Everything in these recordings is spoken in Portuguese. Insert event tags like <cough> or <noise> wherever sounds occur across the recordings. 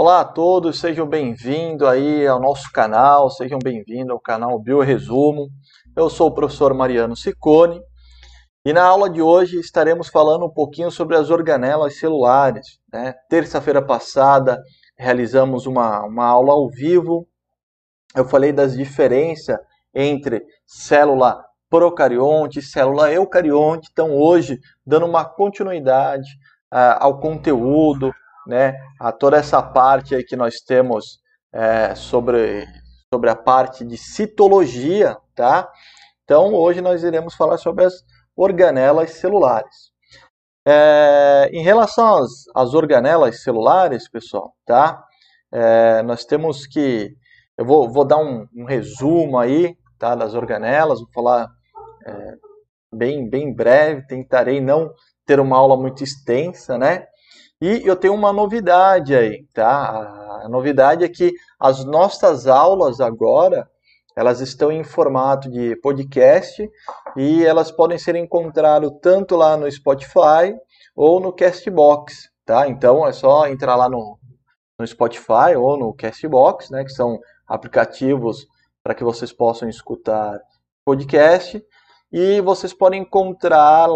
Olá a todos, sejam bem-vindos aí ao nosso canal, sejam bem-vindos ao canal Bioresumo. Eu sou o professor Mariano Ciccone e na aula de hoje estaremos falando um pouquinho sobre as organelas celulares. Né? Terça-feira passada realizamos uma, uma aula ao vivo, eu falei das diferenças entre célula procarionte e célula eucarionte, então hoje dando uma continuidade uh, ao conteúdo, né, a toda essa parte aí que nós temos é, sobre, sobre a parte de citologia, tá? Então, hoje nós iremos falar sobre as organelas celulares. É, em relação às, às, organelas celulares, pessoal, tá? É, nós temos que... Eu vou, vou dar um, um, resumo aí, tá? Das organelas, vou falar é, bem, bem breve, tentarei não ter uma aula muito extensa, né? E eu tenho uma novidade aí, tá? A novidade é que as nossas aulas agora, elas estão em formato de podcast e elas podem ser encontradas tanto lá no Spotify ou no Castbox, tá? Então é só entrar lá no, no Spotify ou no Castbox, né? Que são aplicativos para que vocês possam escutar podcast e vocês podem encontrar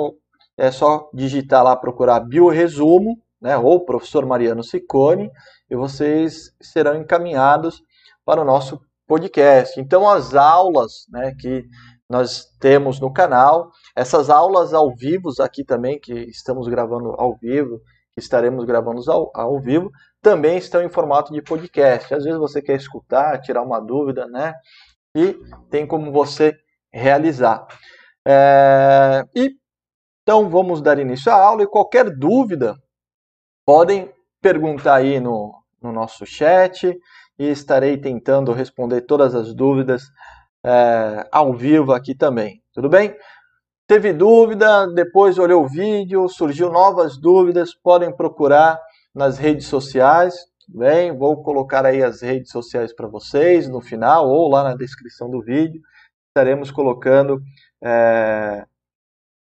é só digitar lá, procurar Bioresumo, né, ou professor Mariano Ciccone, e vocês serão encaminhados para o nosso podcast. Então, as aulas né, que nós temos no canal, essas aulas ao vivo aqui também, que estamos gravando ao vivo, que estaremos gravando ao, ao vivo, também estão em formato de podcast. Às vezes você quer escutar, tirar uma dúvida, né? E tem como você realizar. É, e então vamos dar início à aula e qualquer dúvida podem perguntar aí no, no nosso chat e estarei tentando responder todas as dúvidas é, ao vivo aqui também. Tudo bem? Teve dúvida, depois olhou o vídeo, surgiu novas dúvidas, podem procurar nas redes sociais. Tudo bem? Vou colocar aí as redes sociais para vocês no final ou lá na descrição do vídeo. Estaremos colocando é,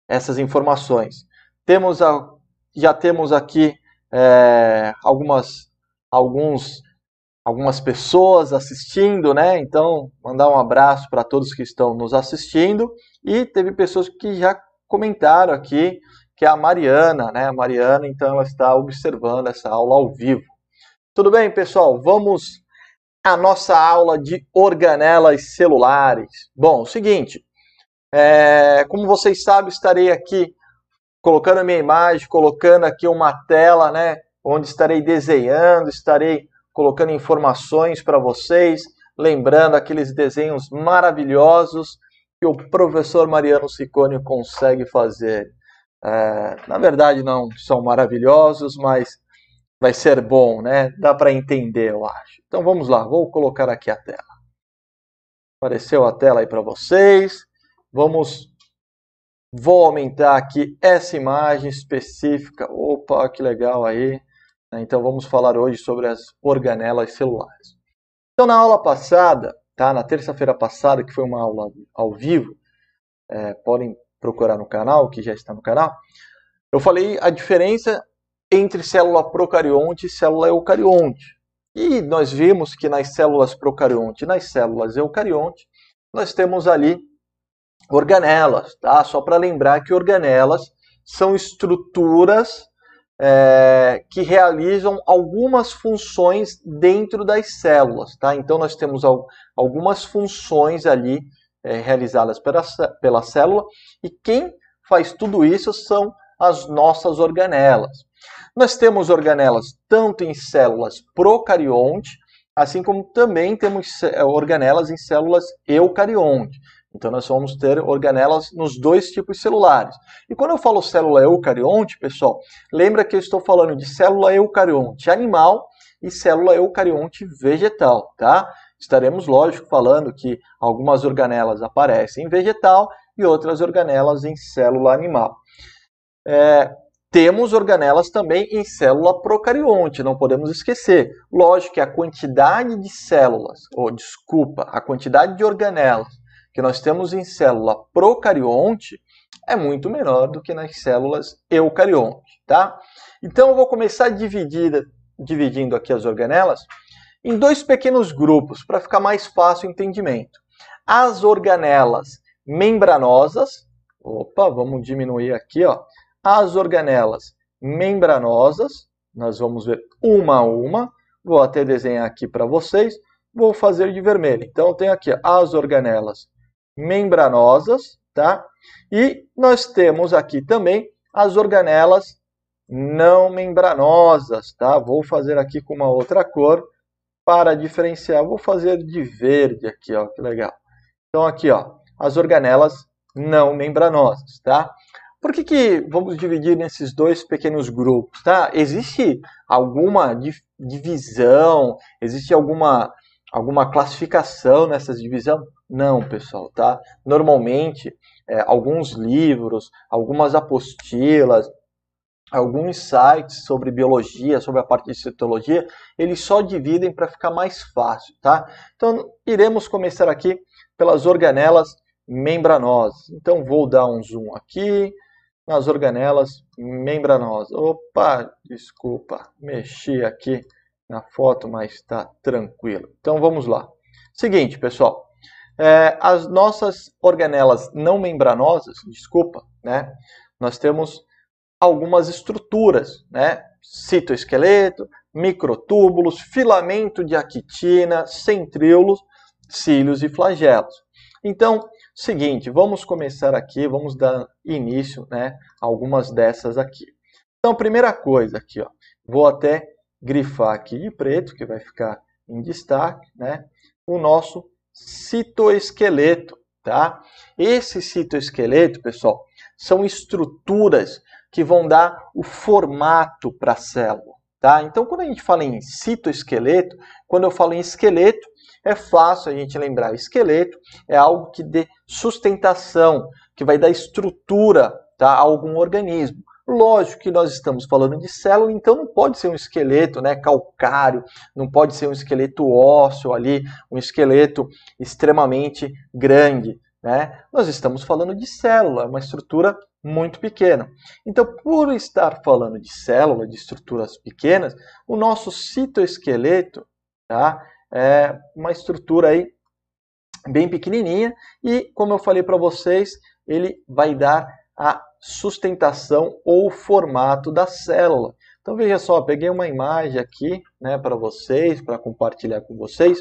essas informações. Temos a, já temos aqui é, algumas, alguns, algumas pessoas assistindo, né? Então, mandar um abraço para todos que estão nos assistindo. E teve pessoas que já comentaram aqui, que é a Mariana, né? A Mariana, então, ela está observando essa aula ao vivo. Tudo bem, pessoal? Vamos à nossa aula de organelas celulares. Bom, o seguinte, é, como vocês sabem, estarei aqui colocando a minha imagem, colocando aqui uma tela, né, onde estarei desenhando, estarei colocando informações para vocês, lembrando aqueles desenhos maravilhosos que o professor Mariano Ciccone consegue fazer. É, na verdade, não são maravilhosos, mas vai ser bom, né? Dá para entender, eu acho. Então vamos lá, vou colocar aqui a tela. Apareceu a tela aí para vocês. Vamos, vou aumentar aqui essa imagem específica. Opa, que legal aí. Então vamos falar hoje sobre as organelas celulares. Então na aula passada, tá? Na terça-feira passada, que foi uma aula ao vivo, é, podem procurar no canal, que já está no canal. Eu falei a diferença entre célula procarionte e célula eucarionte. E nós vimos que nas células procarionte e nas células eucarionte, nós temos ali organelas, tá? Só para lembrar que organelas são estruturas é, que realizam algumas funções dentro das células, tá? Então nós temos algumas funções ali é, realizadas pela, pela célula e quem faz tudo isso são as nossas organelas. Nós temos organelas tanto em células procarionte, assim como também temos organelas em células eucarionte. Então nós vamos ter organelas nos dois tipos celulares. E quando eu falo célula eucarionte, pessoal, lembra que eu estou falando de célula eucarionte animal e célula eucarionte vegetal, tá? Estaremos, lógico, falando que algumas organelas aparecem em vegetal e outras organelas em célula animal. É, temos organelas também em célula procarionte, não podemos esquecer. Lógico que a quantidade de células, ou desculpa, a quantidade de organelas que nós temos em célula procarionte é muito menor do que nas células eucarionte, tá? Então eu vou começar dividir dividindo aqui as organelas em dois pequenos grupos para ficar mais fácil o entendimento. As organelas membranosas, opa, vamos diminuir aqui, ó. As organelas membranosas, nós vamos ver uma a uma. Vou até desenhar aqui para vocês. Vou fazer de vermelho. Então, eu tenho aqui as organelas membranosas, tá? E nós temos aqui também as organelas não membranosas, tá? Vou fazer aqui com uma outra cor para diferenciar. Vou fazer de verde aqui, ó, que legal. Então aqui, ó, as organelas não membranosas, tá? Por que, que vamos dividir nesses dois pequenos grupos, tá? Existe alguma divisão, existe alguma, alguma classificação nessas divisão? Não, pessoal, tá? Normalmente, é, alguns livros, algumas apostilas, alguns sites sobre biologia, sobre a parte de citologia, eles só dividem para ficar mais fácil, tá? Então, iremos começar aqui pelas organelas membranosas. Então, vou dar um zoom aqui nas organelas membranosas. Opa, desculpa, mexi aqui na foto, mas está tranquilo. Então, vamos lá. Seguinte, pessoal, é, as nossas organelas não membranosas, desculpa, né? Nós temos algumas estruturas, né? Citoesqueleto, microtúbulos, filamento de actina, centríolos, cílios e flagelos. Então, seguinte, vamos começar aqui, vamos dar início, né, a algumas dessas aqui. Então, primeira coisa aqui, ó, vou até grifar aqui de preto, que vai ficar em destaque, né, o nosso citoesqueleto, tá? Esse citoesqueleto, pessoal, são estruturas que vão dar o formato para a célula. Tá? Então, quando a gente fala em citoesqueleto, quando eu falo em esqueleto, é fácil a gente lembrar. Esqueleto é algo que dê sustentação, que vai dar estrutura tá, a algum organismo. Lógico que nós estamos falando de célula, então não pode ser um esqueleto né, calcário, não pode ser um esqueleto ósseo ali, um esqueleto extremamente grande. Né? Nós estamos falando de célula, uma estrutura muito pequena. Então, por estar falando de célula, de estruturas pequenas, o nosso citoesqueleto tá, é uma estrutura aí bem pequenininha e, como eu falei para vocês, ele vai dar a sustentação ou formato da célula. Então veja só, peguei uma imagem aqui, né, para vocês, para compartilhar com vocês,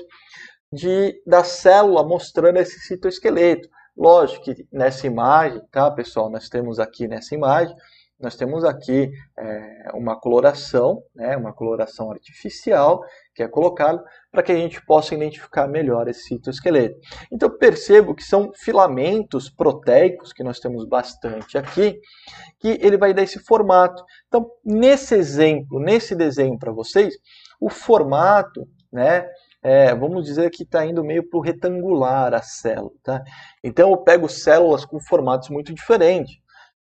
de da célula mostrando esse citoesqueleto. Lógico que nessa imagem, tá, pessoal, nós temos aqui nessa imagem, nós temos aqui é, uma coloração, né, uma coloração artificial, que é colocada para que a gente possa identificar melhor esse citoesqueleto. Então percebo que são filamentos proteicos, que nós temos bastante aqui, que ele vai dar esse formato. Então, nesse exemplo, nesse desenho para vocês, o formato, né, é, vamos dizer que está indo meio para o retangular a célula. Tá? Então eu pego células com formatos muito diferentes.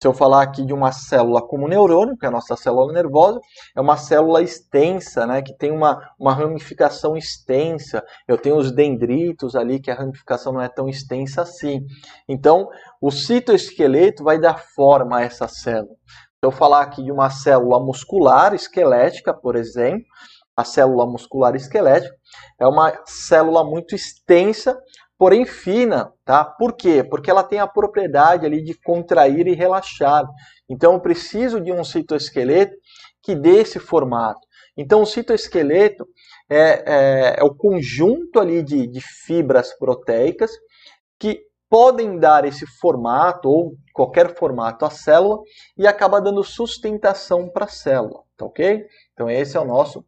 Se eu falar aqui de uma célula como neurônio, que é a nossa célula nervosa, é uma célula extensa, né, que tem uma, uma ramificação extensa. Eu tenho os dendritos ali, que a ramificação não é tão extensa assim. Então, o citoesqueleto vai dar forma a essa célula. Se eu falar aqui de uma célula muscular esquelética, por exemplo, a célula muscular esquelética, é uma célula muito extensa, porém fina, tá? Por quê? Porque ela tem a propriedade ali de contrair e relaxar. Então eu preciso de um citoesqueleto que dê esse formato. Então o citoesqueleto é, é, é o conjunto ali de, de fibras proteicas que podem dar esse formato ou qualquer formato à célula e acaba dando sustentação para a célula, tá ok? Então esse é o nosso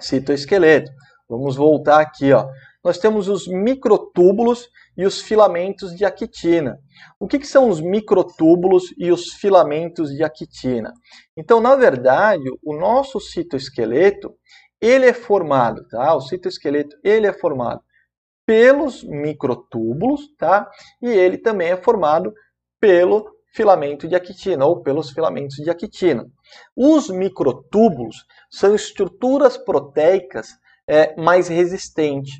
citoesqueleto. Vamos voltar aqui, ó. Nós temos os microtúbulos e os filamentos de actina. O que, que, são os microtúbulos e os filamentos de actina? Então, na verdade, o nosso citoesqueleto, ele é formado, tá? O citoesqueleto, ele é formado pelos microtúbulos, tá? E ele também é formado pelo filamento de actina ou pelos filamentos de actina. Os microtúbulos são estruturas proteicas é, mais resistentes,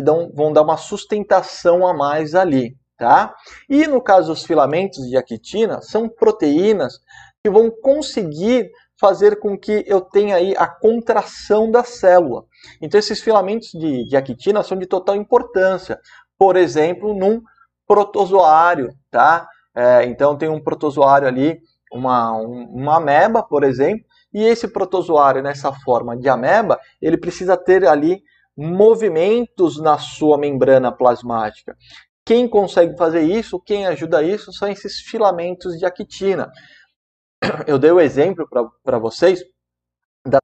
que dão, vão dar uma sustentação a mais ali. Tá? E no caso dos filamentos de actina, são proteínas que vão conseguir fazer com que eu tenha aí a contração da célula. Então esses filamentos de, de actina são de total importância. Por exemplo, num protozoário, tá? É, então tem um protozoário ali, uma, um, uma ameba, por exemplo, e esse protozoário nessa forma de ameba, ele precisa ter ali movimentos na sua membrana plasmática. Quem consegue fazer isso, quem ajuda isso, são esses filamentos de actina. Eu dei o um exemplo para vocês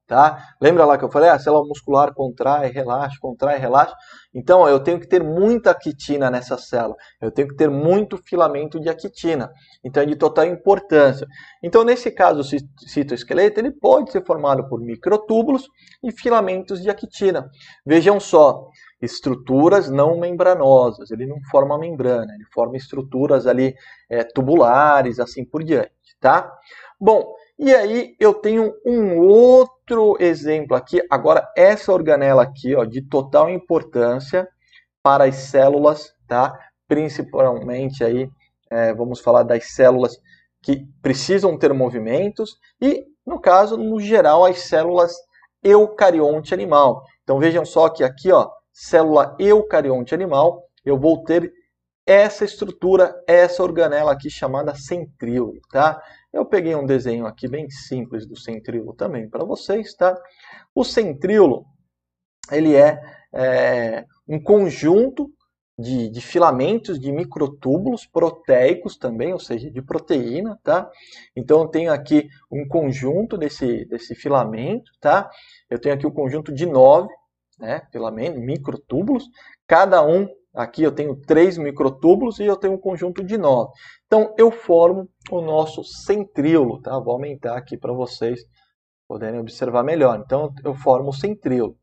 Tá? Lembra lá que eu falei? Ah, a célula muscular contrai, relaxa, contrai, relaxa. Então, eu tenho que ter muita quitina nessa célula. Eu tenho que ter muito filamento de actina. Então, é de total importância. Então, nesse caso, o citoesqueleto ele pode ser formado por microtúbulos e filamentos de actina. Vejam só, estruturas não membranosas. Ele não forma membrana, ele forma estruturas ali é, tubulares, assim por diante, tá? Bom, e aí eu tenho um outro exemplo aqui. Agora, essa organela aqui, ó, de total importância para as células, tá? Principalmente aí, é, vamos falar das células que precisam ter movimentos e, no caso, no geral, as células eucarionte animal. Então vejam só que aqui, ó, célula eucarionte animal, eu vou ter essa estrutura, essa organela aqui chamada centríolo, tá? Eu peguei um desenho aqui bem simples do centríolo também para vocês, tá? O centríolo, ele é, é um conjunto de, de, filamentos de microtúbulos proteicos também, ou seja, de proteína, tá? Então eu tenho aqui um conjunto desse, desse filamento, tá? Eu tenho aqui o um conjunto de nove, né, filamentos, microtúbulos, cada um Aqui eu tenho três microtúbulos e eu tenho um conjunto de nove. Então eu formo o nosso centríolo, tá? Vou aumentar aqui para vocês poderem observar melhor. Então eu formo o centríolo.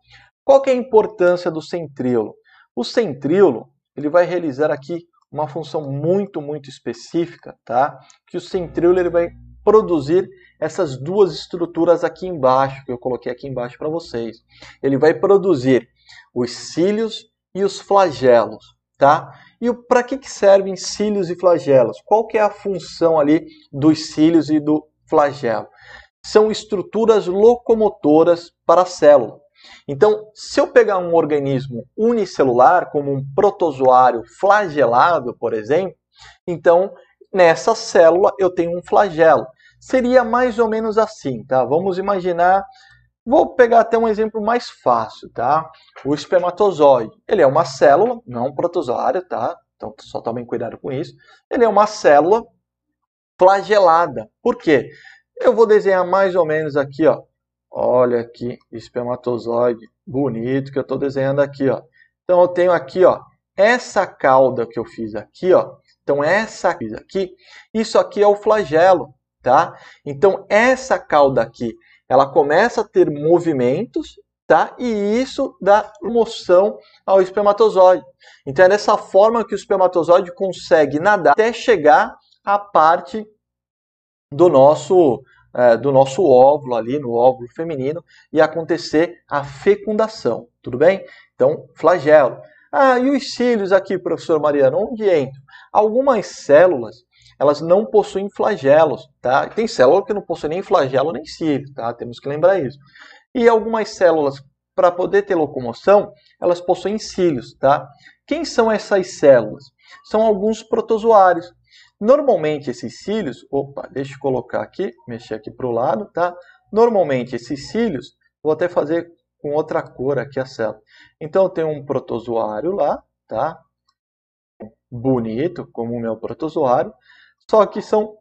Qual que é a importância do centríolo? O centríolo ele vai realizar aqui uma função muito, muito específica, tá? Que o centríolo ele vai produzir essas duas estruturas aqui embaixo, que eu coloquei aqui embaixo para vocês. Ele vai produzir os cílios e os flagelos, tá? E para que, que servem cílios e flagelos? Qual que é a função ali dos cílios e do flagelo? São estruturas locomotoras para a célula. Então, se eu pegar um organismo unicelular, como um protozoário flagelado, por exemplo, então nessa célula eu tenho um flagelo. Seria mais ou menos assim, tá? Vamos imaginar Vou pegar até um exemplo mais fácil, tá? O espermatozoide. Ele é uma célula, não um protozoário, tá? Então só tomem cuidado com isso. Ele é uma célula flagelada. Por quê? Eu vou desenhar mais ou menos aqui, ó. Olha aqui, espermatozoide bonito que eu estou desenhando aqui, ó. Então eu tenho aqui, ó, essa cauda que eu fiz aqui, ó. Então essa aqui, isso aqui é o flagelo, tá? Então essa cauda aqui ela começa a ter movimentos, tá? E isso dá moção ao espermatozoide. Então é dessa forma que o espermatozoide consegue nadar até chegar à parte do nosso é, do nosso óvulo ali, no óvulo feminino, e acontecer a fecundação, tudo bem? Então, flagelo. Ah, e os cílios aqui, professor Mariano, onde entram? Algumas células elas não possuem flagelos, tá? Tem célula que não possui nem flagelo nem cílio, tá? Temos que lembrar isso. E algumas células, para poder ter locomoção, elas possuem cílios, tá? Quem são essas células? São alguns protozoários. Normalmente esses cílios, opa, deixa eu colocar aqui, mexer aqui para o lado, tá? Normalmente esses cílios, vou até fazer com outra cor aqui a célula. Então eu tenho um protozoário lá, tá? Bonito, como o meu protozoário. Só que são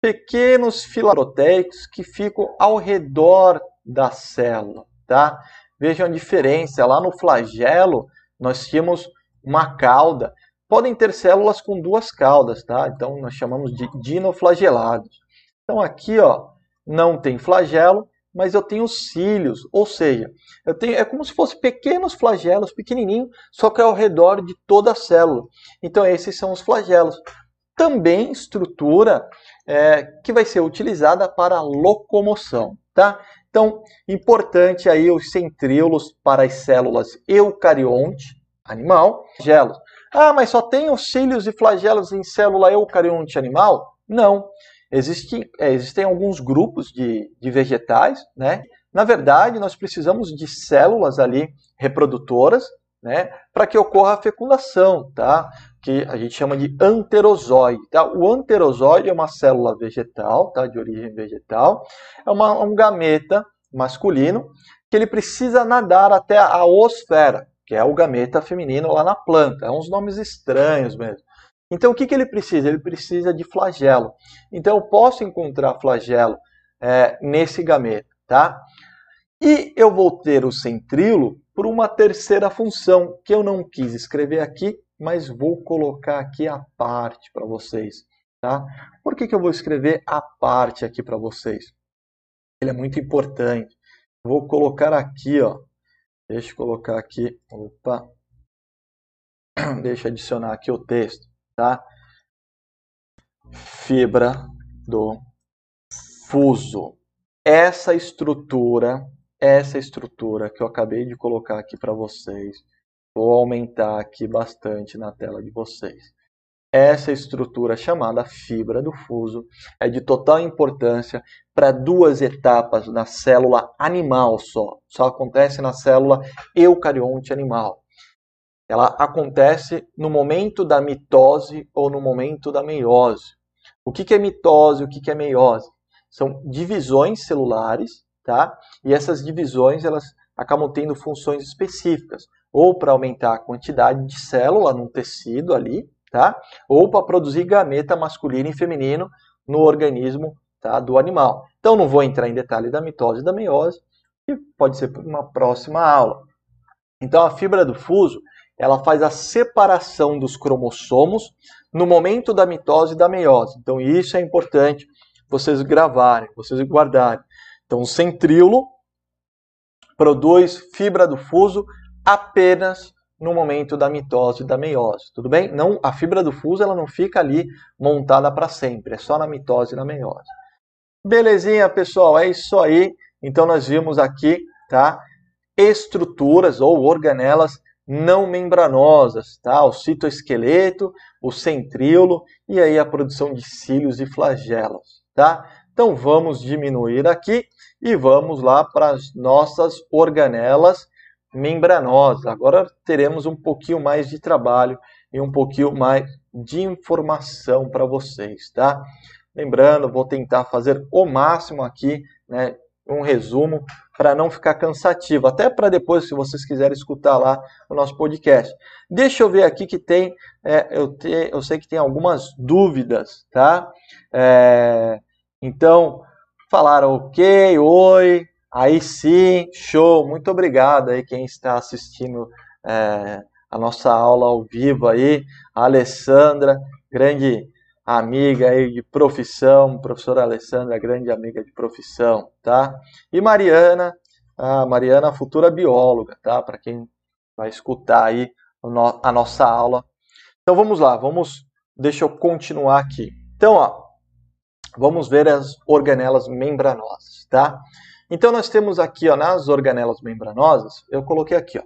pequenos filaproteicos que ficam ao redor da célula, tá? Vejam a diferença, lá no flagelo nós tínhamos uma cauda. Podem ter células com duas caudas, tá? Então nós chamamos de dinoflagelados. Então aqui, ó, não tem flagelo, mas eu tenho cílios, ou seja, eu tenho, é como se fossem pequenos flagelos, pequenininho, só que ao redor de toda a célula. Então esses são os flagelos também estrutura é, que vai ser utilizada para locomoção, tá? Então, importante aí os centríolos para as células eucarionte animal, flagelos. Ah, mas só tem os cílios e flagelos em célula eucarionte animal? Não. Existem, é, existem alguns grupos de, de vegetais, né? Na verdade, nós precisamos de células ali reprodutoras, né? Para que ocorra a fecundação, tá? Que a gente chama de anterozoide, tá? O anterozoide é uma célula vegetal, tá? De origem vegetal. É uma, um gameta masculino que ele precisa nadar até a osfera, que é o gameta feminino lá na planta. É uns nomes estranhos mesmo. Então, o que, que ele precisa? Ele precisa de flagelo. Então, eu posso encontrar flagelo é, nesse gameta, tá? E eu vou ter o centrilo por uma terceira função, que eu não quis escrever aqui, mas vou colocar aqui a parte para vocês, tá? Por que, que eu vou escrever a parte aqui para vocês? Ele é muito importante. Vou colocar aqui, ó. Deixa eu colocar aqui. Opa. <clears throat> Deixa eu adicionar aqui o texto, tá? Fibra do fuso. Essa estrutura, essa estrutura que eu acabei de colocar aqui para vocês, vou aumentar aqui bastante na tela de vocês. Essa estrutura chamada fibra do fuso é de total importância para duas etapas na célula animal só. Só acontece na célula eucarionte animal. Ela acontece no momento da mitose ou no momento da meiose. O que é mitose e o que é meiose? São divisões celulares, tá? E essas divisões elas acabam tendo funções específicas, ou para aumentar a quantidade de célula num tecido ali, tá? Ou para produzir gameta masculino e feminino no organismo tá, do animal. Então não vou entrar em detalhe da mitose e da meiose, que pode ser uma próxima aula. Então a fibra do fuso, ela faz a separação dos cromossomos no momento da mitose e da meiose. Então isso é importante vocês gravarem, vocês guardarem. Então o centríolo produz fibra do fuso apenas no momento da mitose e da meiose, tudo bem? Não, a fibra do fuso ela não fica ali montada para sempre, é só na mitose e na meiose. Belezinha, pessoal, é isso aí. Então nós vimos aqui, tá? Estruturas ou organelas não membranosas, tá? O citoesqueleto, o centríolo e aí a produção de cílios e flagelos, tá? Então vamos diminuir aqui e vamos lá para as nossas organelas membranosas. Agora teremos um pouquinho mais de trabalho e um pouquinho mais de informação para vocês, tá? Lembrando, vou tentar fazer o máximo aqui, né, um resumo para não ficar cansativo, até para depois, se vocês quiserem escutar lá o nosso podcast. Deixa eu ver aqui que tem, é, eu, te, eu sei que tem algumas dúvidas, tá? É, então, falaram ok, oi, Aí sim, show, muito obrigado aí quem está assistindo é, a nossa aula ao vivo aí, a Alessandra, grande amiga aí de profissão, professora Alessandra, grande amiga de profissão, tá? E Mariana, a Mariana, futura bióloga, tá? Para quem vai escutar aí a nossa aula. Então vamos lá, vamos, deixa eu continuar aqui. Então, ó, vamos ver as organelas membranosas, tá? Então nós temos aqui ó, nas organelas membranosas, eu coloquei aqui, ó,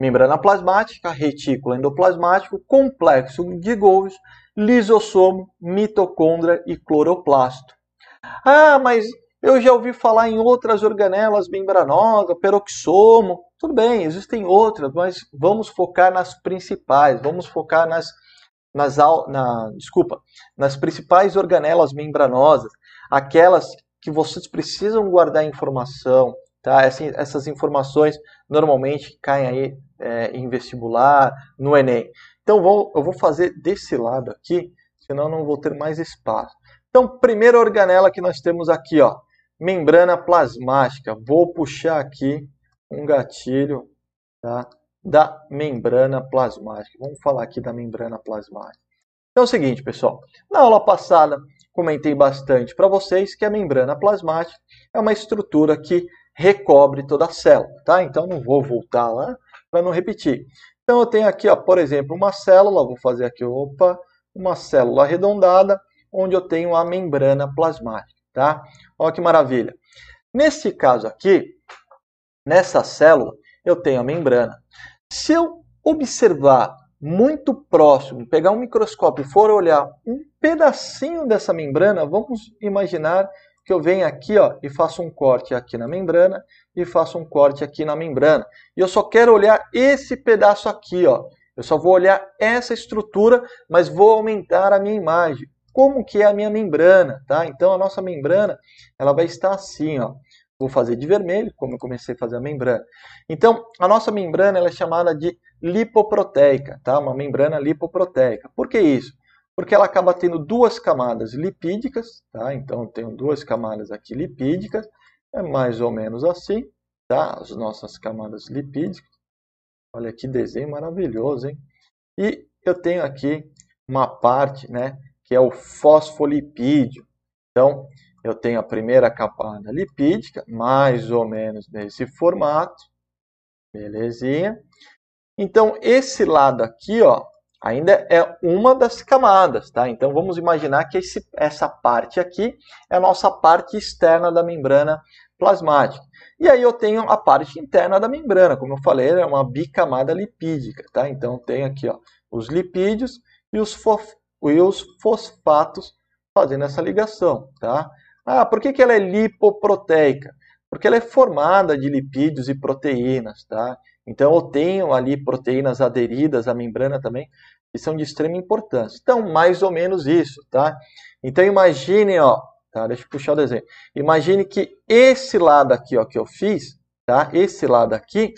membrana plasmática, retículo endoplasmático, complexo de Golgi, lisossomo, mitocôndria e cloroplasto. Ah, mas eu já ouvi falar em outras organelas membranosas, peroxomo. Tudo bem, existem outras, mas vamos focar nas principais, vamos focar nas, nas na, desculpa, nas principais organelas membranosas, aquelas que vocês precisam guardar informação, tá? Essas, essas informações normalmente caem aí é, em vestibular, no Enem. Então vou, eu vou fazer desse lado aqui, senão não vou ter mais espaço. Então, primeira organela que nós temos aqui, ó, membrana plasmática. Vou puxar aqui um gatilho, tá? Da membrana plasmática. Vamos falar aqui da membrana plasmática. Então é o seguinte, pessoal. Na aula passada, comentei bastante para vocês que a membrana plasmática é uma estrutura que recobre toda a célula, tá? Então não vou voltar lá para não repetir. Então eu tenho aqui, ó, por exemplo, uma célula, vou fazer aqui, opa, uma célula arredondada, onde eu tenho a membrana plasmática, tá? Olha que maravilha. Nesse caso aqui, nessa célula, eu tenho a membrana. Se eu observar muito próximo, pegar um microscópio e for olhar um pedacinho dessa membrana, vamos imaginar que eu venho aqui ó, e faço um corte aqui na membrana e faço um corte aqui na membrana. E eu só quero olhar esse pedaço aqui. Ó. Eu só vou olhar essa estrutura, mas vou aumentar a minha imagem. Como que é a minha membrana? Tá? Então a nossa membrana ela vai estar assim. Ó. Vou fazer de vermelho, como eu comecei a fazer a membrana. Então, a nossa membrana ela é chamada de lipoproteica, tá? uma membrana lipoproteica. Por que isso? porque ela acaba tendo duas camadas lipídicas, tá? Então, tenho duas camadas aqui lipídicas, é mais ou menos assim, tá? As nossas camadas lipídicas. Olha que desenho maravilhoso, hein? E eu tenho aqui uma parte, né, que é o fosfolipídio. Então, eu tenho a primeira camada lipídica, mais ou menos nesse formato. Belezinha. Então, esse lado aqui, ó, ainda é uma das camadas, tá? Então vamos imaginar que esse, essa parte aqui é a nossa parte externa da membrana plasmática. E aí eu tenho a parte interna da membrana, como eu falei, é uma bicamada lipídica, tá? Então tem aqui ó, os lipídios e os, e os fosfatos fazendo essa ligação, tá? Ah, por que, que ela é lipoproteica? Porque ela é formada de lipídios e proteínas, tá? Então eu tenho ali proteínas aderidas à membrana também, que são de extrema importância. Então, mais ou menos isso, tá? Então imagine, ó, tá? Deixa eu puxar o desenho. Imagine que esse lado aqui, ó, que eu fiz, tá? Esse lado aqui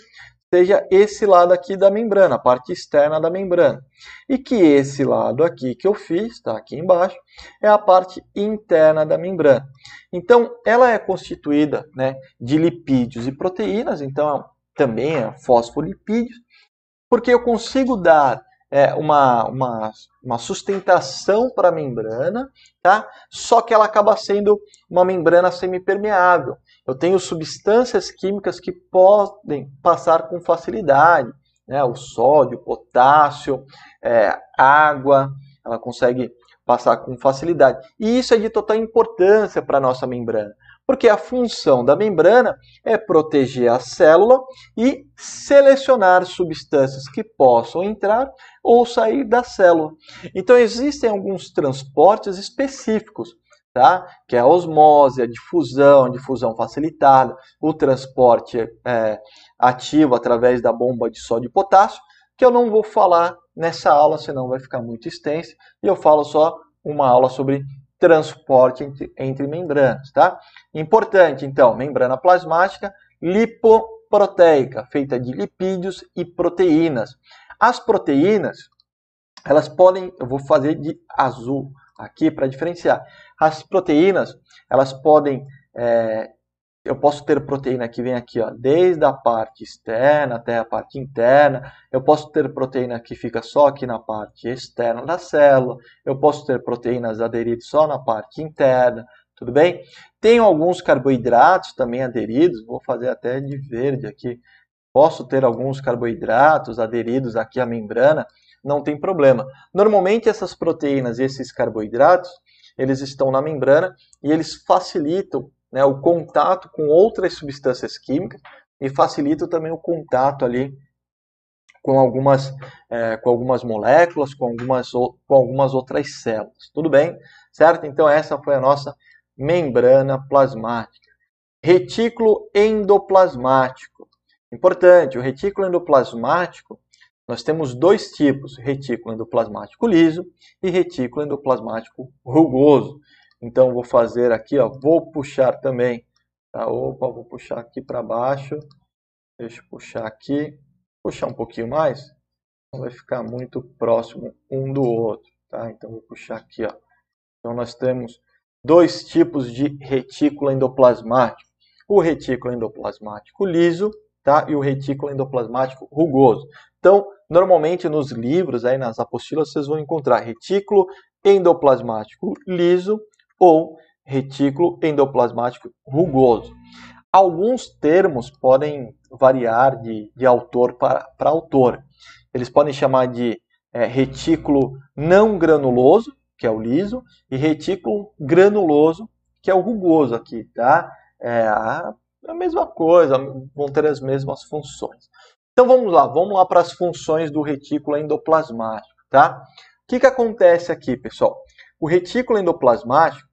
seja esse lado aqui da membrana, a parte externa da membrana. E que esse lado aqui que eu fiz, tá aqui embaixo, é a parte interna da membrana. Então, ela é constituída né, de lipídios e proteínas, então também é fosfolipídios, porque eu consigo dar é, uma, uma, uma sustentação para a membrana, tá? só que ela acaba sendo uma membrana semipermeável. Eu tenho substâncias químicas que podem passar com facilidade, né? o sódio, o potássio, é, água, ela consegue passar com facilidade. E isso é de total importância para a nossa membrana, porque a função da membrana é proteger a célula e selecionar substâncias que possam entrar ou sair da célula. Então existem alguns transportes específicos, tá? que é a osmose, a difusão, a difusão facilitada, o transporte é, ativo através da bomba de sódio e potássio, que eu não vou falar nessa aula, senão vai ficar muito extenso, e eu falo só uma aula sobre transporte entre, entre membranas, tá? Importante, então, membrana plasmática lipoproteica, feita de lipídios e proteínas. As proteínas, elas podem, eu vou fazer de azul aqui para diferenciar. As proteínas, elas podem é, eu posso ter proteína que vem aqui, ó, desde a parte externa até a parte interna. Eu posso ter proteína que fica só aqui na parte externa da célula. Eu posso ter proteínas aderidas só na parte interna. Tudo bem? Tenho alguns carboidratos também aderidos. Vou fazer até de verde aqui. Posso ter alguns carboidratos aderidos aqui à membrana. Não tem problema. Normalmente essas proteínas e esses carboidratos, eles estão na membrana e eles facilitam né, o contato com outras substâncias químicas e facilita também o contato ali com algumas, é, com algumas moléculas, com algumas, com algumas outras células. Tudo bem? Certo? Então essa foi a nossa membrana plasmática. Retículo endoplasmático. Importante, o retículo endoplasmático, nós temos dois tipos, retículo endoplasmático liso e retículo endoplasmático rugoso. Então, vou fazer aqui, ó, vou puxar também. Tá? Opa, vou puxar aqui para baixo. Deixa eu puxar aqui. Puxar um pouquinho mais. Não vai ficar muito próximo um do outro. Tá? Então, vou puxar aqui. Ó. Então, nós temos dois tipos de retículo endoplasmático. O retículo endoplasmático liso tá? e o retículo endoplasmático rugoso. Então, normalmente nos livros, aí nas apostilas, vocês vão encontrar retículo endoplasmático liso ou retículo endoplasmático rugoso. Alguns termos podem variar de, de autor para, autor. Eles podem chamar de é, retículo não granuloso, que é o liso, e retículo granuloso, que é o rugoso aqui, tá? É a, a mesma coisa, vão ter as mesmas funções. Então vamos lá, vamos lá para as funções do retículo endoplasmático, tá? O que, que acontece aqui, pessoal? O retículo endoplasmático,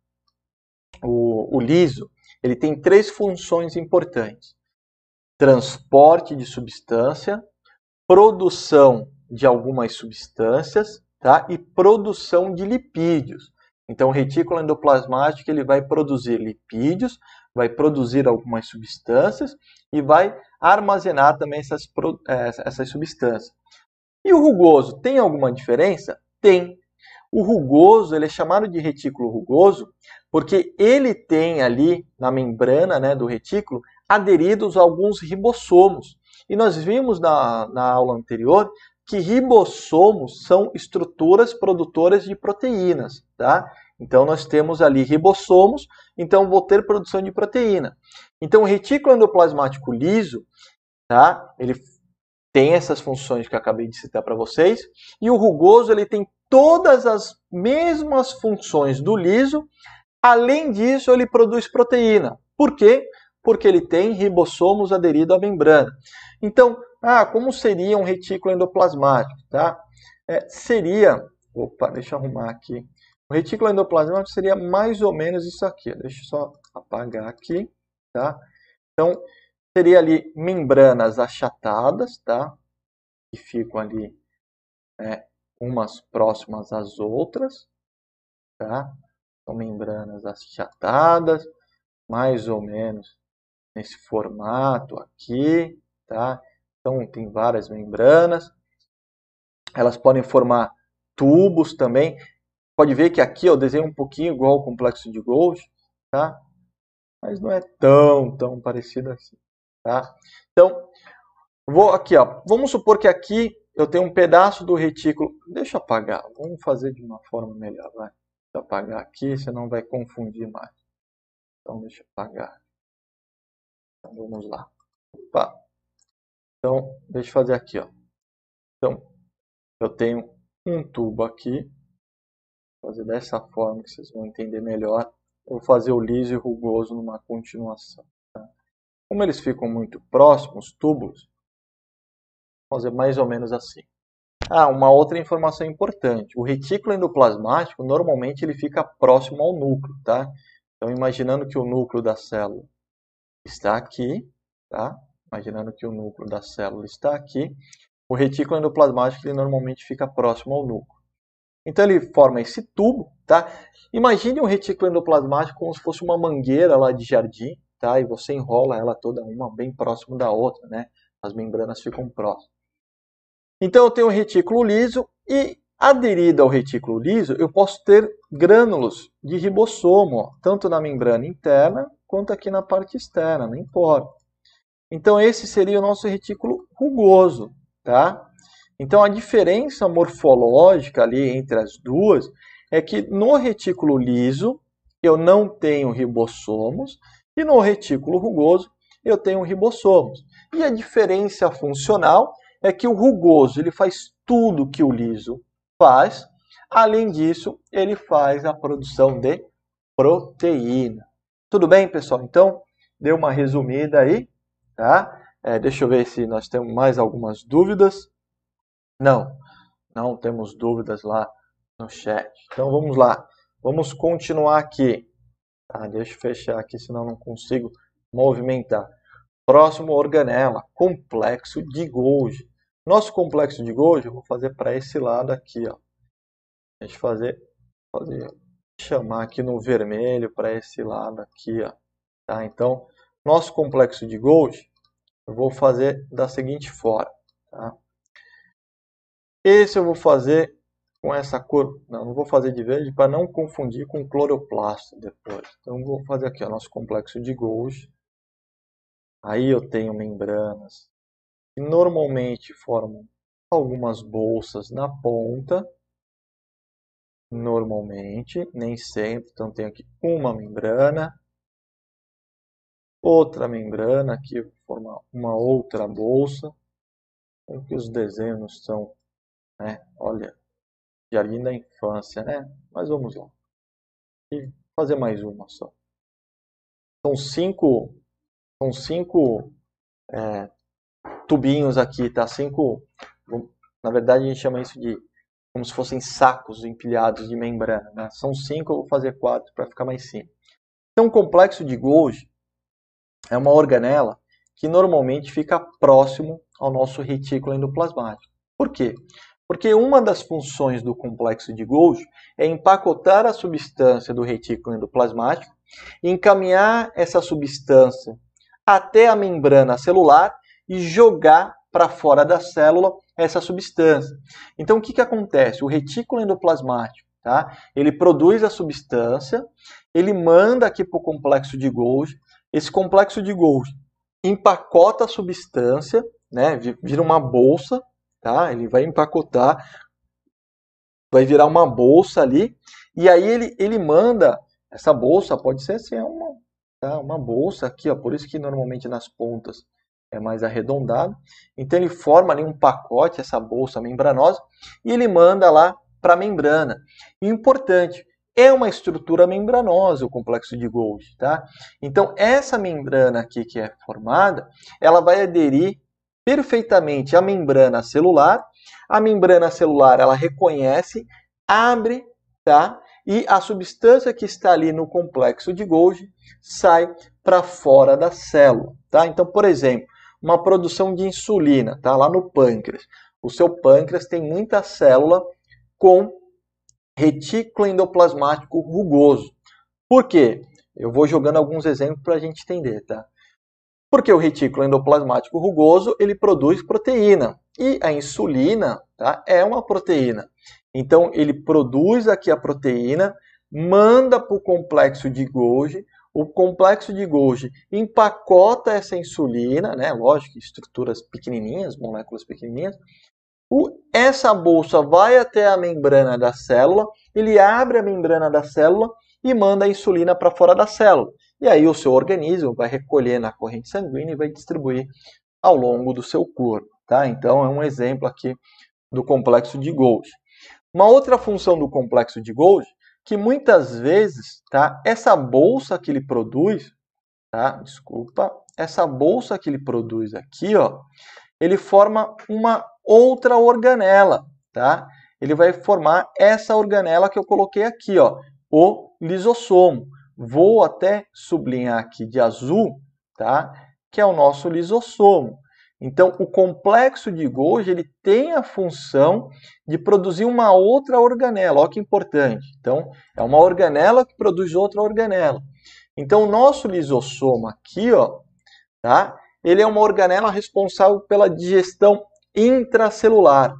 o, o liso, ele tem três funções importantes: transporte de substância, produção de algumas substâncias, tá? E produção de lipídios. Então, o retículo endoplasmático ele vai produzir lipídios, vai produzir algumas substâncias e vai armazenar também essas, é, essas substâncias. E o rugoso tem alguma diferença? Tem. O rugoso ele é chamado de retículo rugoso porque ele tem ali na membrana né, do retículo aderidos alguns ribossomos. E nós vimos na, na aula anterior que ribossomos são estruturas produtoras de proteínas, tá? Então nós temos ali ribossomos, então vou ter produção de proteína. Então o retículo endoplasmático liso, tá? Ele tem essas funções que eu acabei de citar para vocês, e o rugoso ele tem todas as mesmas funções do liso, além disso ele produz proteína. Por quê? Porque ele tem ribossomos aderidos à membrana. Então, ah, como seria um retículo endoplasmático? Tá? É, seria, opa, deixa eu arrumar aqui. O retículo endoplasmático seria mais ou menos isso aqui. Deixa eu só apagar aqui, tá? Então, seria ali membranas achatadas, tá? Que ficam ali é, umas próximas às outras, tá? São membranas achatadas, mais ou menos nesse formato aqui, tá? Então, tem várias membranas. Elas podem formar tubos também. Pode ver que aqui eu desenho um pouquinho igual ao complexo de Golgi, tá? Mas não é tão, tão parecido assim, tá? Então, vou aqui, ó. Vamos supor que aqui eu tenho um pedaço do retículo. Deixa eu apagar. Vamos fazer de uma forma melhor, vai. Deixa eu apagar aqui, senão vai confundir mais. Então, deixa eu apagar. Então, vamos lá. Opa. Então, deixa eu fazer aqui, ó. Então, eu tenho um tubo aqui. Vou fazer dessa forma que vocês vão entender melhor. Eu vou fazer o liso e rugoso numa continuação. Como eles ficam muito próximos, vou fazer mais ou menos assim. Ah, uma outra informação importante. O retículo endoplasmático, normalmente, ele fica próximo ao núcleo, tá? Então, imaginando que o núcleo da célula está aqui, tá? imaginando que o núcleo da célula está aqui, o retículo endoplasmático ele normalmente fica próximo ao núcleo. Então ele forma esse tubo, tá? Imagine um retículo endoplasmático como se fosse uma mangueira lá de jardim, tá? E você enrola ela toda uma bem próximo da outra, né? As membranas ficam próximas. Então eu tenho um retículo liso e aderido ao retículo liso eu posso ter grânulos de ribossomo, ó, tanto na membrana interna quanto aqui na parte externa, não importa. Então esse seria o nosso retículo rugoso, tá? Então a diferença morfológica ali entre as duas é que no retículo liso eu não tenho ribossomos e no retículo rugoso eu tenho ribossomos. E a diferença funcional é que o rugoso ele faz tudo que o liso faz, além disso ele faz a produção de proteína. Tudo bem, pessoal? Então, deu uma resumida aí. Tá? É, deixa eu ver se nós temos mais algumas dúvidas. Não, não temos dúvidas lá no chat. Então vamos lá, vamos continuar aqui. Tá, deixa eu fechar aqui, senão não consigo movimentar. Próximo organela, complexo de Golgi. Nosso complexo de Golgi eu vou fazer para esse lado aqui. Ó. Deixa eu fazer, fazer, chamar aqui no vermelho para esse lado aqui. Ó. Tá? Então, nosso complexo de Golgi, eu vou fazer da seguinte forma. Tá? Esse eu vou fazer com essa cor, não, não vou fazer de verde para não confundir com cloroplasto depois. Então vou fazer aqui o nosso complexo de Golgi. Aí eu tenho membranas que normalmente formam algumas bolsas na ponta, normalmente, nem sempre, então tenho aqui uma membrana, outra membrana aqui forma uma outra bolsa. que os desenhos são, né? Olha, jardim da infância, né? Mas vamos lá. E fazer mais uma só. São cinco, são cinco é, tubinhos aqui, tá? Cinco, na verdade a gente chama isso de como se fossem sacos empilhados de membrana. Né? São cinco, eu vou fazer quatro para ficar mais simples. Então, o complexo de Golgi é uma organela que normalmente fica próximo ao nosso retículo endoplasmático. Por quê? Porque uma das funções do complexo de Golgi é empacotar a substância do retículo endoplasmático, encaminhar essa substância até a membrana celular e jogar para fora da célula essa substância. Então, o que, que acontece? O retículo endoplasmático, tá? ele produz a substância, ele manda aqui para o complexo de Golgi, esse complexo de Golgi empacota a substância, né? vira uma bolsa, tá? ele vai empacotar, vai virar uma bolsa ali, e aí ele, ele manda, essa bolsa pode ser assim, uma, tá? uma bolsa aqui, ó, por isso que normalmente nas pontas é mais arredondado. Então ele forma ali um pacote, essa bolsa membranosa, e ele manda lá para a membrana. E importante, é uma estrutura membranosa o complexo de Golgi, tá? Então essa membrana aqui que é formada, ela vai aderir perfeitamente à membrana celular. A membrana celular ela reconhece, abre, tá? E a substância que está ali no complexo de Golgi sai para fora da célula, tá? Então, por exemplo, uma produção de insulina, tá? Lá no pâncreas. O seu pâncreas tem muita célula com retículo endoplasmático rugoso. Por quê? Eu vou jogando alguns exemplos para a gente entender, tá? Porque o retículo endoplasmático rugoso ele produz proteína e a insulina tá, é uma proteína. Então ele produz aqui a proteína, manda para o complexo de Golgi, o complexo de Golgi empacota essa insulina, né? Lógico, estruturas pequenininhas, moléculas pequenininhas. O, essa bolsa vai até a membrana da célula, ele abre a membrana da célula e manda a insulina para fora da célula. E aí o seu organismo vai recolher na corrente sanguínea e vai distribuir ao longo do seu corpo, tá? Então é um exemplo aqui do complexo de Golgi. Uma outra função do complexo de Golgi que muitas vezes, tá? Essa bolsa que ele produz, tá? Desculpa, essa bolsa que ele produz aqui, ó, ele forma uma outra organela, tá? Ele vai formar essa organela que eu coloquei aqui, ó, o lisossomo. Vou até sublinhar aqui de azul, tá? Que é o nosso lisossomo. Então, o complexo de Golgi ele tem a função de produzir uma outra organela. Olha que importante. Então, é uma organela que produz outra organela. Então, o nosso lisossomo aqui, ó, tá? ele é uma organela responsável pela digestão intracelular.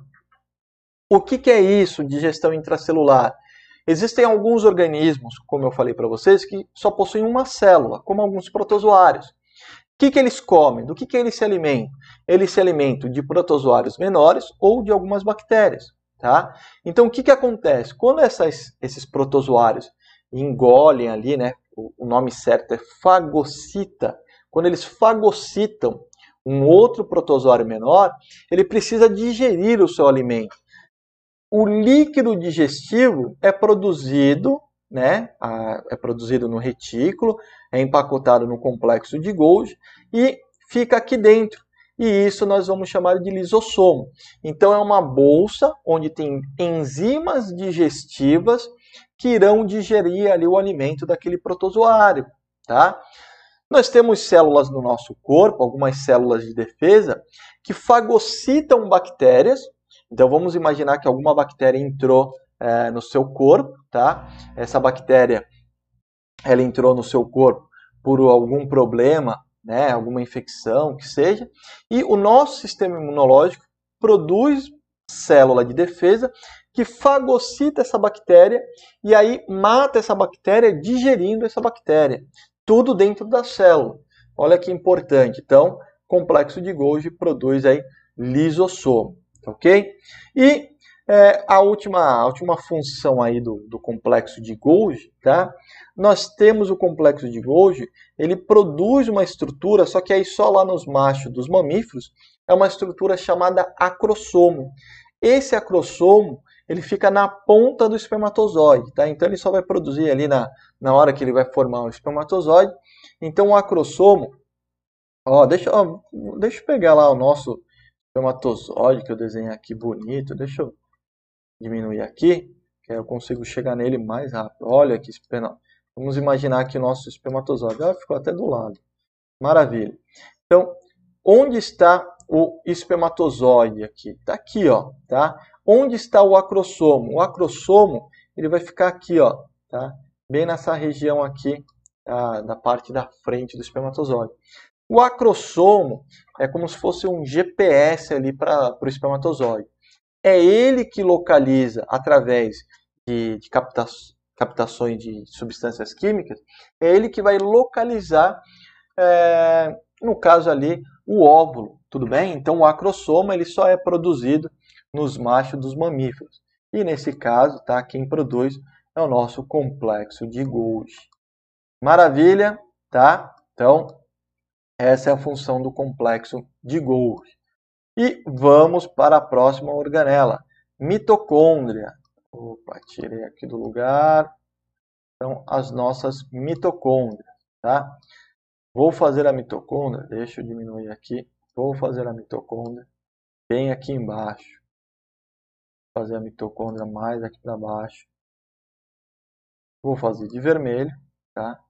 O que, que é isso, digestão intracelular? Existem alguns organismos, como eu falei para vocês, que só possuem uma célula, como alguns protozoários que, que eles comem? Do que, que eles se alimentam? Eles se alimentam de protozoários menores ou de algumas bactérias. Tá? Então, o que, que acontece? Quando essas, esses protozoários engolem ali, né, o, o nome certo é fagocita, quando eles fagocitam um outro protozoário menor, ele precisa digerir o seu alimento. O líquido digestivo é produzido né, é produzido no retículo, é empacotado no complexo de Golgi e fica aqui dentro. E isso nós vamos chamar de lisossomo. Então é uma bolsa onde tem enzimas digestivas que irão digerir ali o alimento daquele protozoário, tá? Nós temos células no nosso corpo, algumas células de defesa, que fagocitam bactérias. Então vamos imaginar que alguma bactéria entrou é, no seu corpo, tá? Essa bactéria, ela entrou no seu corpo por algum problema, né? Alguma infecção, que seja, e o nosso sistema imunológico produz célula de defesa que fagocita essa bactéria e aí mata essa bactéria digerindo essa bactéria. Tudo dentro da célula. Olha que importante. Então, complexo de Golgi produz aí lisossomo, ok? E é, a, última, a última função aí do, do complexo de Golgi, tá? Nós temos o complexo de Golgi, ele produz uma estrutura, só que aí só lá nos machos dos mamíferos, é uma estrutura chamada acrossomo. Esse acrossomo, ele fica na ponta do espermatozoide, tá? Então ele só vai produzir ali na, na hora que ele vai formar o espermatozoide. Então o acrossomo, Ó, deixa, ó, deixa eu pegar lá o nosso espermatozoide que eu desenhei aqui bonito. Deixa eu diminuir aqui, que aí eu consigo chegar nele mais rápido. Olha que esperma... Vamos imaginar que o nosso espermatozoide ah, ficou até do lado. Maravilha. Então, onde está o espermatozoide aqui? Está aqui, ó, tá? Onde está o acrossomo? O acrossomo ele vai ficar aqui, ó, tá? Bem nessa região aqui tá? da parte da frente do espermatozoide. O acrossomo é como se fosse um GPS ali para o espermatozoide. É ele que localiza, através de, de capta, captações de substâncias químicas, é ele que vai localizar, é, no caso ali, o óvulo, tudo bem? Então o acrossoma ele só é produzido nos machos dos mamíferos. E nesse caso, tá, quem produz é o nosso complexo de Golgi. Maravilha, tá? Então, essa é a função do complexo de Golgi. E vamos para a próxima organela, mitocôndria. Opa, tirei aqui do lugar. Então, as nossas mitocôndrias, tá? Vou fazer a mitocôndria, deixa eu diminuir aqui. Vou fazer a mitocôndria bem aqui embaixo. Vou fazer a mitocôndria mais aqui para baixo. Vou fazer de vermelho, tá?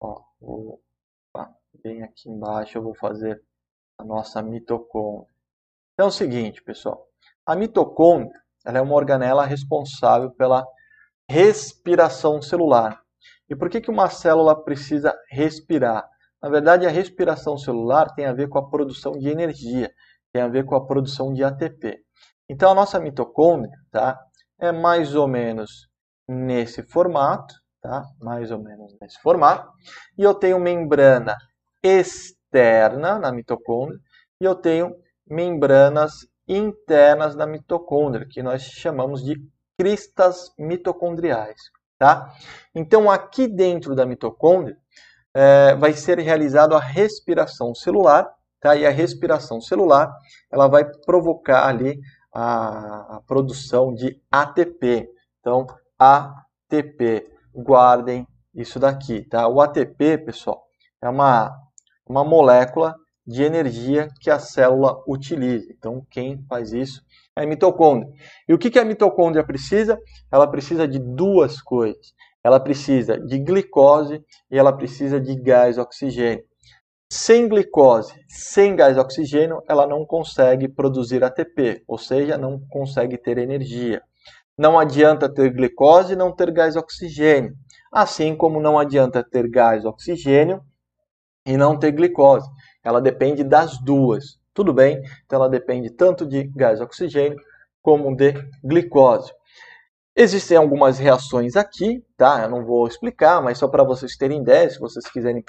Ó, vou bem aqui embaixo eu vou fazer a nossa mitocôndria. Então é o seguinte, pessoal. A mitocôndria ela é uma organela responsável pela respiração celular. E por que, que uma célula precisa respirar? Na verdade, a respiração celular tem a ver com a produção de energia, tem a ver com a produção de ATP. Então, a nossa mitocôndria tá, é mais ou menos nesse formato, tá? mais ou menos nesse formato. E eu tenho membrana externa na mitocôndria e eu tenho membranas internas da mitocôndria, que nós chamamos de cristas mitocondriais. Tá? Então, aqui dentro da mitocôndria, é, vai ser realizada a respiração celular, tá? e a respiração celular ela vai provocar ali a, a produção de ATP. Então, ATP, guardem isso daqui. Tá? O ATP, pessoal, é uma uma molécula de energia que a célula utiliza. Então, quem faz isso é a mitocôndria. E o que a mitocôndria precisa? Ela precisa de duas coisas. Ela precisa de glicose e ela precisa de gás oxigênio. Sem glicose, sem gás oxigênio, ela não consegue produzir ATP, ou seja, não consegue ter energia. Não adianta ter glicose e não ter gás oxigênio. Assim como não adianta ter gás oxigênio e não ter glicose. Ela depende das duas. Tudo bem? Então ela depende tanto de gás oxigênio como de glicose. Existem algumas reações aqui, tá? Eu não vou explicar, mas só para vocês terem ideia, se vocês quiserem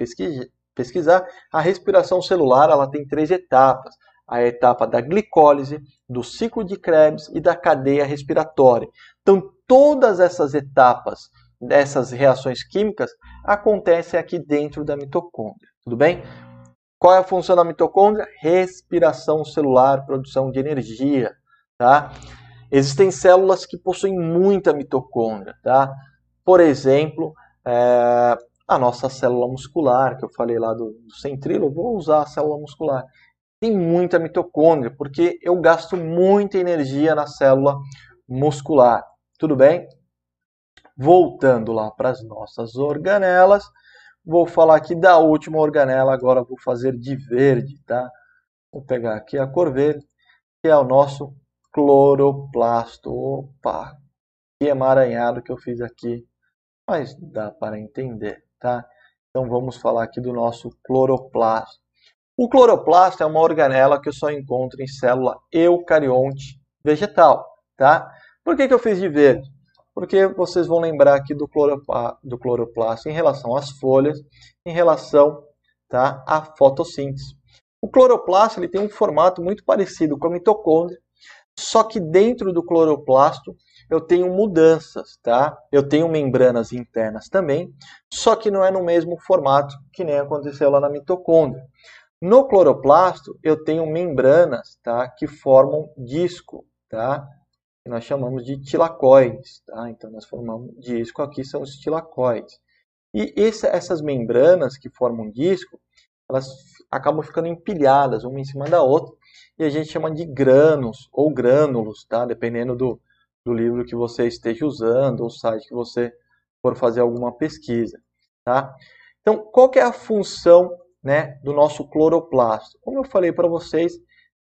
pesquisar, a respiração celular ela tem três etapas. A etapa da glicólise, do ciclo de Krebs e da cadeia respiratória. Então, todas essas etapas dessas reações químicas acontecem aqui dentro da mitocôndria. Tudo bem? Qual é a função da mitocôndria? Respiração celular, produção de energia, tá? Existem células que possuem muita mitocôndria, tá? Por exemplo, é, a nossa célula muscular, que eu falei lá do, do centríolo, vou usar a célula muscular. Tem muita mitocôndria, porque eu gasto muita energia na célula muscular. Tudo bem? Voltando lá para as nossas organelas, Vou falar aqui da última organela, agora vou fazer de verde, tá? Vou pegar aqui a cor verde, que é o nosso cloroplasto. Opa, que emaranhado que eu fiz aqui, mas dá para entender, tá? Então vamos falar aqui do nosso cloroplasto. O cloroplasto é uma organela que eu só encontro em célula eucarionte vegetal, tá? Por que, que eu fiz de verde? Porque vocês vão lembrar aqui do, do cloroplasto em relação às folhas, em relação tá, à fotossíntese. O cloroplasto ele tem um formato muito parecido com a mitocôndria, só que dentro do cloroplasto eu tenho mudanças, tá? Eu tenho membranas internas também, só que não é no mesmo formato que nem aconteceu lá na mitocôndria. No cloroplasto eu tenho membranas, tá, que formam disco, tá? Que nós chamamos de tilacoides. Tá? Então, nós formamos disco, aqui são os tilacoides. E esse, essas membranas que formam disco, elas acabam ficando empilhadas uma em cima da outra e a gente chama de grãos ou grânulos, tá? Dependendo do, do livro que você esteja usando ou site que você for fazer alguma pesquisa, tá? Então, qual é a função né, do nosso cloroplasto? Como eu falei para vocês,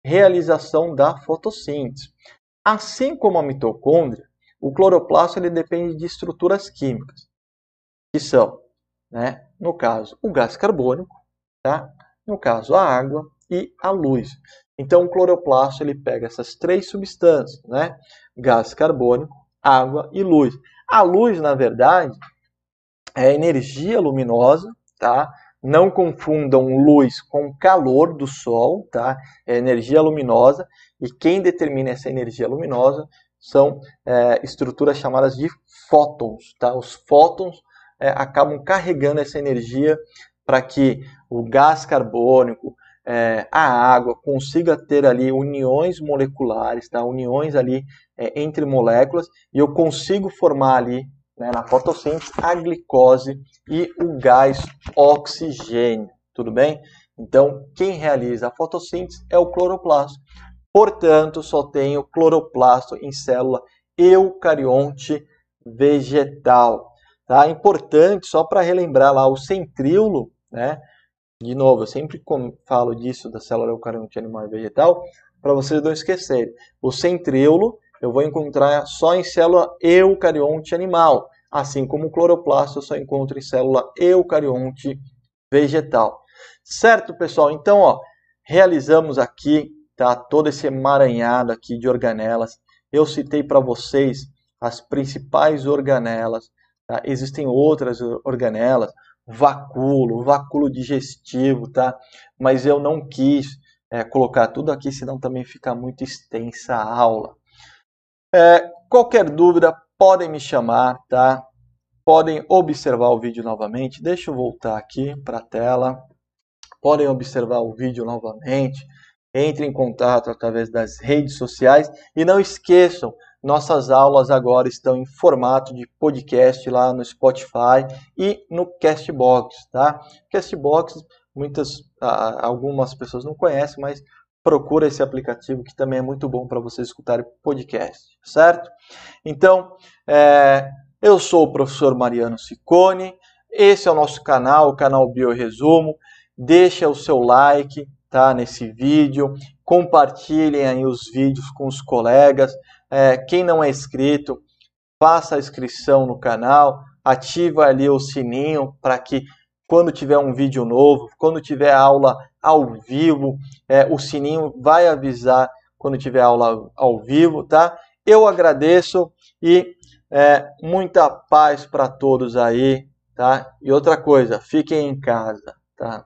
realização da fotossíntese. Assim como a mitocôndria, o cloroplasto ele depende de estruturas químicas, que são, né, no caso, o gás carbônico, tá? no caso, a água e a luz. Então, o cloroplasto ele pega essas três substâncias, né? gás carbônico, água e luz. A luz, na verdade, é energia luminosa, tá? Não confundam luz com calor do sol, tá? É energia luminosa e quem determina essa energia luminosa são é, estruturas chamadas de fótons, tá? Os fótons é, acabam carregando essa energia para que o gás carbônico, é, a água consiga ter ali uniões moleculares, tá? uniões ali é, entre moléculas, e eu consigo formar ali né, na fotossíntese a glicose e o gás oxigênio, tudo bem? Então, quem realiza a fotossíntese é o cloroplasto. Portanto, só tenho cloroplasto em célula eucarionte vegetal. Tá? Importante, só para relembrar lá, o centríolo, né? De novo, eu sempre falo disso da célula eucarionte animal e vegetal, para vocês não esquecerem. O centríolo eu vou encontrar só em célula eucarionte animal, assim como o cloroplasto eu só encontro em célula eucarionte vegetal. Certo, pessoal? Então, ó, realizamos aqui tá, todo esse emaranhado aqui de organelas. Eu citei para vocês as principais organelas. Tá? Existem outras organelas, vacúolo, vacúolo digestivo, tá? Mas eu não quis é, colocar tudo aqui, senão também fica muito extensa a aula. É, qualquer dúvida, podem me chamar, tá? Podem observar o vídeo novamente. Deixa eu voltar aqui para a tela. Podem observar o vídeo novamente. Entre em contato através das redes sociais e não esqueçam, nossas aulas agora estão em formato de podcast lá no Spotify e no Castbox, tá? Castbox, muitas, algumas pessoas não conhecem, mas procura esse aplicativo que também é muito bom para vocês escutarem podcast, certo? Então, é, eu sou o professor Mariano Ciccone, esse é o nosso canal, o canal Bioresumo. Deixa o seu like, tá, nesse vídeo, compartilhem aí os vídeos com os colegas, é, quem não é inscrito, faça a inscrição no canal, ativa ali o sininho para que quando tiver um vídeo novo, quando tiver aula ao vivo, é, o sininho vai avisar quando tiver aula ao vivo, tá? Eu agradeço e é, muita paz para todos aí, tá? E outra coisa, fiquem em casa, tá?